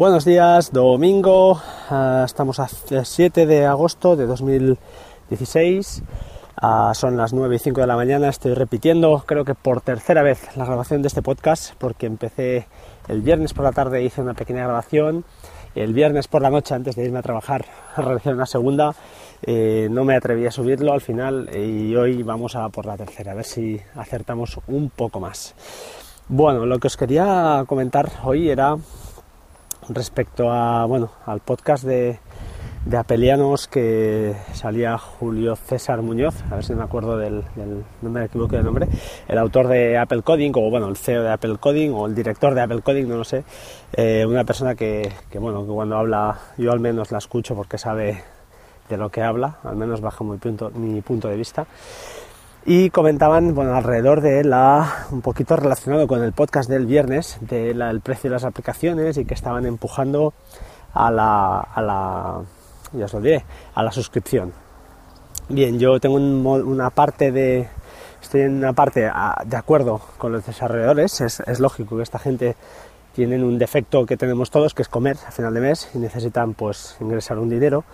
Buenos días, domingo, uh, estamos a 7 de agosto de 2016, uh, son las 9 y 5 de la mañana, estoy repitiendo creo que por tercera vez la grabación de este podcast porque empecé el viernes por la tarde, hice una pequeña grabación, el viernes por la noche antes de irme a trabajar realicé una segunda, eh, no me atreví a subirlo al final y hoy vamos a por la tercera, a ver si acertamos un poco más. Bueno, lo que os quería comentar hoy era respecto a, bueno, al podcast de, de Apelianos que salía Julio César Muñoz, a ver si me acuerdo del, no me equivoco del nombre, el autor de Apple Coding, o bueno, el CEO de Apple Coding, o el director de Apple Coding, no lo sé, eh, una persona que, que, bueno, que cuando habla, yo al menos la escucho porque sabe de lo que habla, al menos bajo mi punto, mi punto de vista y comentaban bueno, alrededor de la, un poquito relacionado con el podcast del viernes, del precio de las aplicaciones y que estaban empujando a la, a la, ya os lo diré, a la suscripción. Bien, yo tengo un, una parte de, estoy en una parte a, de acuerdo con los desarrolladores, es, es lógico que esta gente tienen un defecto que tenemos todos, que es comer a final de mes y necesitan pues ingresar un dinero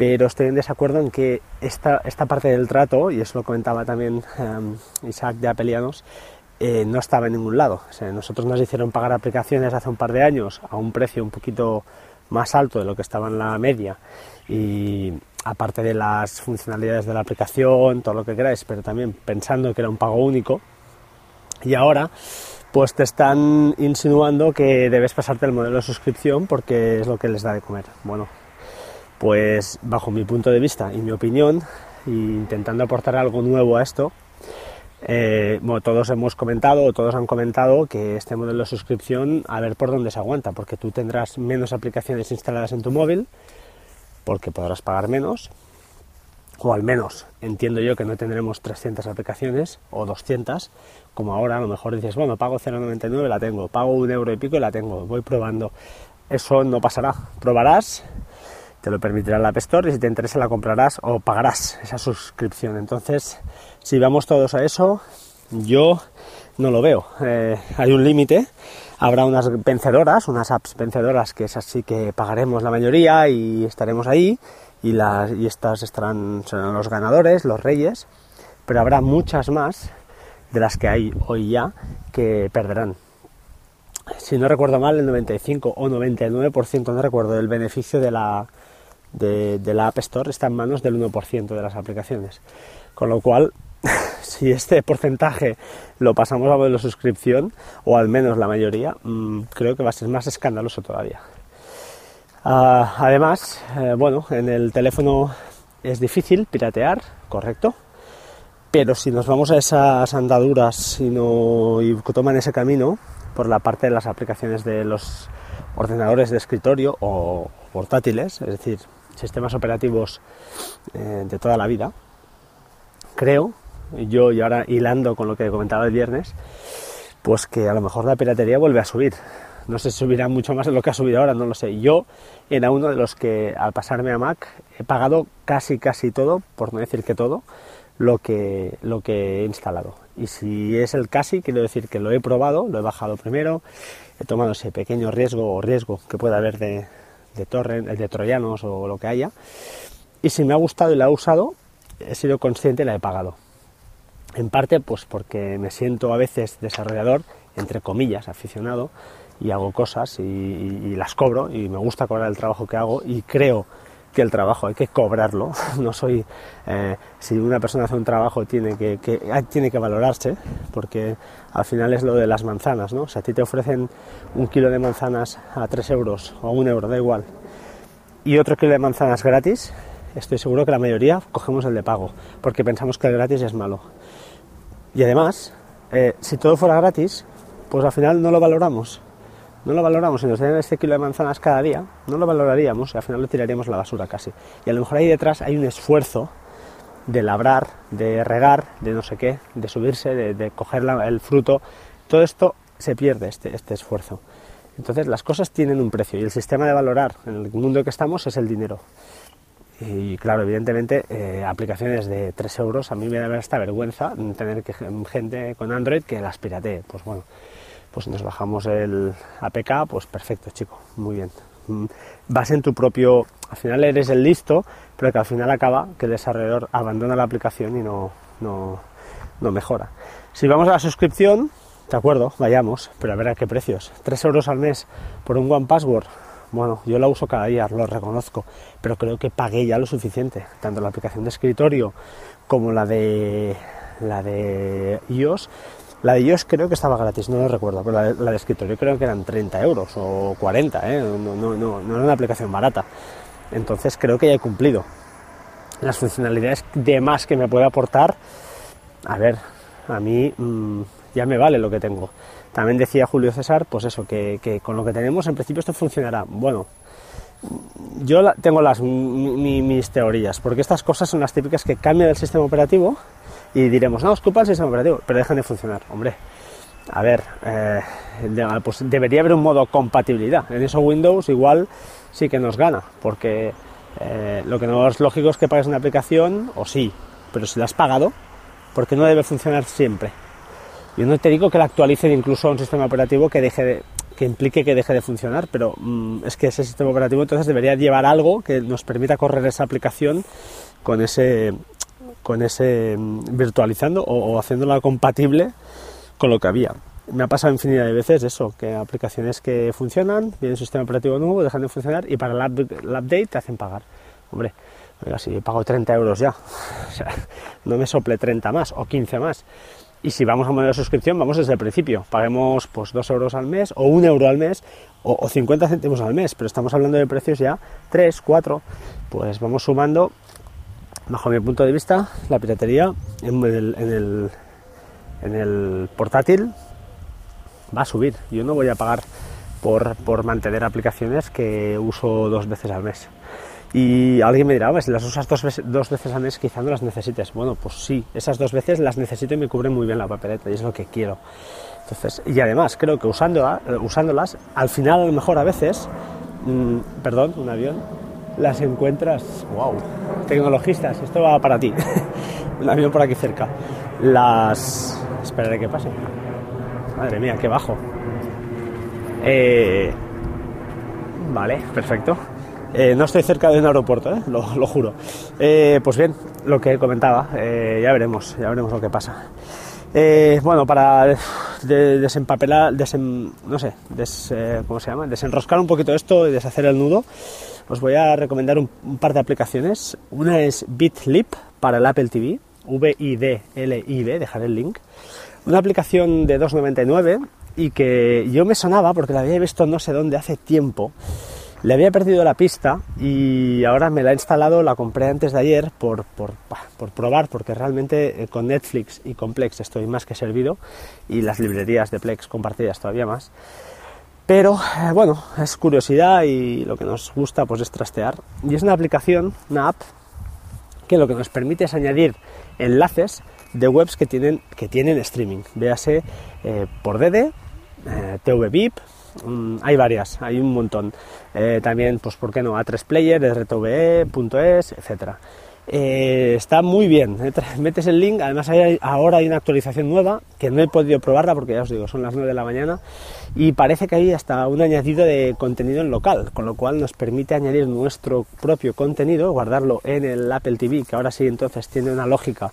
pero estoy en desacuerdo en que esta, esta parte del trato, y eso lo comentaba también um, Isaac de Apelianos, eh, no estaba en ningún lado. O sea, nosotros nos hicieron pagar aplicaciones hace un par de años a un precio un poquito más alto de lo que estaba en la media y aparte de las funcionalidades de la aplicación, todo lo que queráis, pero también pensando que era un pago único. Y ahora pues te están insinuando que debes pasarte el modelo de suscripción porque es lo que les da de comer. Bueno, pues bajo mi punto de vista y mi opinión, intentando aportar algo nuevo a esto, eh, todos hemos comentado, todos han comentado que este modelo de suscripción, a ver por dónde se aguanta, porque tú tendrás menos aplicaciones instaladas en tu móvil, porque podrás pagar menos, o al menos entiendo yo que no tendremos 300 aplicaciones o 200, como ahora a lo mejor dices, bueno, pago 0,99, la tengo, pago un euro y pico y la tengo, voy probando. Eso no pasará, probarás te lo permitirá la App Store y si te interesa la comprarás o pagarás esa suscripción. Entonces, si vamos todos a eso, yo no lo veo. Eh, hay un límite, habrá unas vencedoras, unas apps vencedoras que es así que pagaremos la mayoría y estaremos ahí y, las, y estas estarán, serán los ganadores, los reyes, pero habrá muchas más de las que hay hoy ya que perderán. Si no recuerdo mal, el 95 o 99%, no recuerdo, del beneficio de la, de, la App Store está en manos del 1% de las aplicaciones. Con lo cual, si este porcentaje lo pasamos a modelo suscripción, o al menos la mayoría, mm, creo que va a ser más escandaloso todavía. Ah, además, eh, bueno, en el teléfono es difícil piratear, correcto, pero si nos vamos a esas andaduras y, no, y toman ese camino por la parte de las aplicaciones de los ordenadores de escritorio o portátiles, es decir, sistemas operativos eh, de toda la vida, creo, yo y ahora hilando con lo que comentaba el viernes, pues que a lo mejor la piratería vuelve a subir. No sé si subirá mucho más de lo que ha subido ahora, no lo sé. Yo era uno de los que al pasarme a Mac he pagado casi casi todo, por no decir que todo, lo que, lo que he instalado. Y si es el casi, quiero decir que lo he probado, lo he bajado primero, he tomado ese pequeño riesgo o riesgo que pueda haber de, de torrent, el de troyanos o lo que haya. Y si me ha gustado y la he usado, he sido consciente y la he pagado. En parte, pues porque me siento a veces desarrollador, entre comillas, aficionado, y hago cosas y, las cobro y me gusta cobrar el trabajo que hago y creo que el trabajo hay que cobrarlo. No soy, eh, si una persona hace un trabajo tiene que, tiene que valorarse, porque al final es lo de las manzanas, ¿no? Si a ti te ofrecen un kilo de manzanas a 3 euros o a un euro, da igual, y otro kilo de manzanas gratis, estoy seguro que la mayoría cogemos el de pago, porque pensamos que el gratis es malo. Y además, eh, si todo fuera gratis, pues al final no lo valoramos. No lo valoramos, si nos dieran este kilo de manzanas cada día, no lo valoraríamos y al final lo tiraríamos a la basura casi. Y a lo mejor ahí detrás hay un esfuerzo de labrar, de regar, de no sé qué, de subirse, de, coger el fruto. Todo esto se pierde, este, este esfuerzo. Entonces las cosas tienen un precio y el sistema de valorar en el mundo en que estamos es el dinero. Y claro, evidentemente, eh, aplicaciones de 3 euros, a mí me da esta vergüenza tener que, gente con Android que las piratee. Pues bueno, pues nos bajamos el APK, pues perfecto, chico, muy bien. Mm, vas en tu propio, al final eres el listo, pero que al final acaba que el desarrollador abandona la aplicación y no, no, no mejora. Si vamos a la suscripción, de acuerdo, vayamos, pero a ver a qué precios. 3 euros al mes por un One Password. Bueno, yo la uso cada día, lo reconozco, pero creo que pagué ya lo suficiente, tanto la aplicación de escritorio como la de la de iOS. La de iOS creo que estaba gratis, no lo recuerdo, pero la de, escritorio creo que eran 30 euros o 40, ¿eh? no, no, no, no era una aplicación barata. Entonces creo que ya he cumplido. Las funcionalidades de más que me puede aportar, a ver, a mí mm, ya me vale lo que tengo. También decía Julio César, pues eso, que, con lo que tenemos en principio esto funcionará. Bueno, yo tengo las, mis teorías, porque estas cosas son las típicas que cambian el sistema operativo y diremos, no, es culpa del sistema operativo, pero dejan de funcionar. Hombre, a ver, eh, pues debería haber un modo compatibilidad. En eso Windows igual sí que nos gana, porque eh, lo que no es lógico es que pagues una aplicación, o sí, pero si la has pagado, porque no debe funcionar siempre. Yo no te digo que la actualicen incluso a un sistema operativo que deje que implique que deje de funcionar, pero mm, es que ese sistema operativo entonces debería llevar algo que nos permita correr esa aplicación con ese con ese mm, virtualizando o, haciéndola compatible con lo que había. Me ha pasado infinidad de veces eso, que aplicaciones que funcionan, viene un sistema operativo nuevo, dejan de funcionar y para el, update te hacen pagar. Hombre, oiga, si pago 30 euros ya, no me sople 30 más o 15 más. Y si vamos a modelo de suscripción, vamos desde el principio. Paguemos pues 2 euros al mes, o 1 euro al mes, o, 50 céntimos al mes, pero estamos hablando de precios ya 3, 4. Pues vamos sumando, bajo mi punto de vista, la piratería en el, en el, en el portátil va a subir. Yo no voy a pagar por, por mantener aplicaciones que uso dos veces al mes. Y alguien me dirá, si las usas dos veces, dos veces al mes quizá no las necesites. Bueno, pues sí, esas dos veces las necesito y me cubren muy bien la papeleta y es lo que quiero. Entonces, y además creo que eh, usándolas, al final a lo mejor a veces, mm, perdón, un avión, las encuentras, wow, tecnologistas, esto va para ti, un avión por aquí cerca. Las... Esperaré que pase. Madre mía, qué bajo. Eh, vale, perfecto. Eh, no estoy cerca de un aeropuerto, ¿eh? lo, juro. Eh, pues bien, lo que comentaba, ya veremos, ya veremos lo que pasa. bueno, para desempapelar, no sé, ¿cómo se llama? Desenroscar un poquito esto y deshacer el nudo, os voy a recomendar un, par de aplicaciones. Una es BitLip para el Apple TV, V-I-D-L-I-B, dejaré el link. Una aplicación de 2.99 y que yo me sonaba porque la había visto no sé dónde hace tiempo le había perdido la pista y ahora me la he instalado, la compré antes de ayer por, por, probar, porque realmente eh, con Netflix y con Plex estoy más que servido y las librerías de Plex compartidas todavía más. Pero eh, bueno, es curiosidad y lo que nos gusta pues es trastear. Y es una aplicación, una app, que lo que nos permite es añadir enlaces de webs que tienen, que tienen streaming. Véase eh, por DD, VIP, Mm, hay varias, hay un montón. Eh, también, pues, ¿por qué no? A3 Player, RTVE.es, etcétera. Eh, está muy bien, eh, metes el link, además ahora hay una actualización nueva que no he podido probarla porque ya os digo, son las 9 de la mañana y parece que hay hasta un añadido de contenido en local, con lo cual nos permite añadir nuestro propio contenido, guardarlo en el Apple TV, que ahora sí entonces tiene una lógica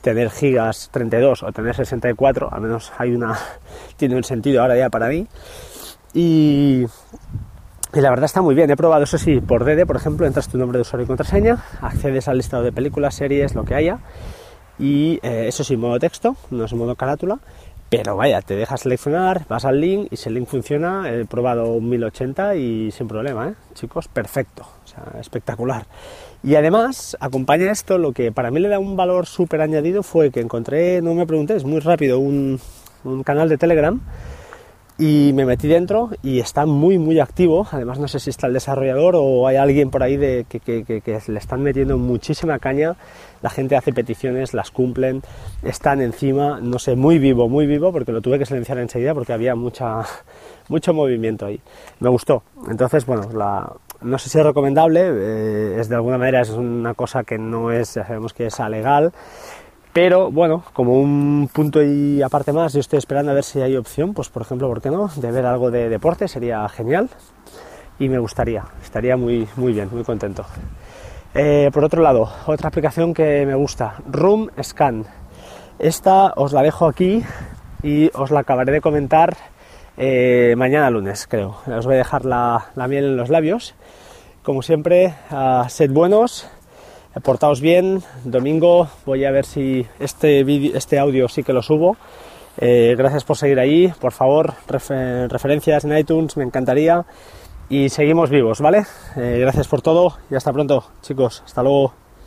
tener gigas 32 o tener 64, al menos hay una tiene un sentido ahora ya para mí. Y, la verdad está muy bien. He probado eso sí por DD, por ejemplo, entras tu nombre de usuario y contraseña, accedes al listado de películas, series, lo que haya. Y eh, eso sí, modo texto, no es modo carátula. Pero vaya, te dejas seleccionar, vas al link y si el link funciona, he probado 1080 y sin problema, ¿eh? chicos, perfecto, espectacular. Y además, acompaña esto, lo que para mí le da un valor súper añadido fue que encontré, no me preguntéis, muy rápido, un canal de Telegram y me metí dentro y está muy muy activo. Además no sé si está el desarrollador o hay alguien por ahí de, que, que, le están metiendo muchísima caña. La gente hace peticiones las cumplen están encima. No sé muy vivo muy vivo porque lo tuve que silenciar enseguida porque había mucha mucho movimiento ahí. Me gustó. Entonces bueno la, no sé si es recomendable eh, es de alguna manera es una cosa que no es ya sabemos que es legal Pero bueno, como un punto y aparte más, yo estoy esperando a ver si hay opción, pues por ejemplo, ¿por qué no? De ver algo de deporte, sería genial y me gustaría, estaría muy, muy bien, muy contento. Eh, por otro lado, otra aplicación que me gusta, Room Scan. Esta os la dejo aquí y os la acabaré de comentar eh, mañana lunes, creo. Os voy a dejar la, miel en los labios. Como siempre, sed buenos, portaos bien. Domingo voy a ver si este, este audio sí que lo subo. Eh, gracias por seguir ahí. Por favor, referencias en iTunes, me encantaría. Y seguimos vivos, ¿vale? Eh, gracias por todo y hasta pronto, chicos. Hasta luego.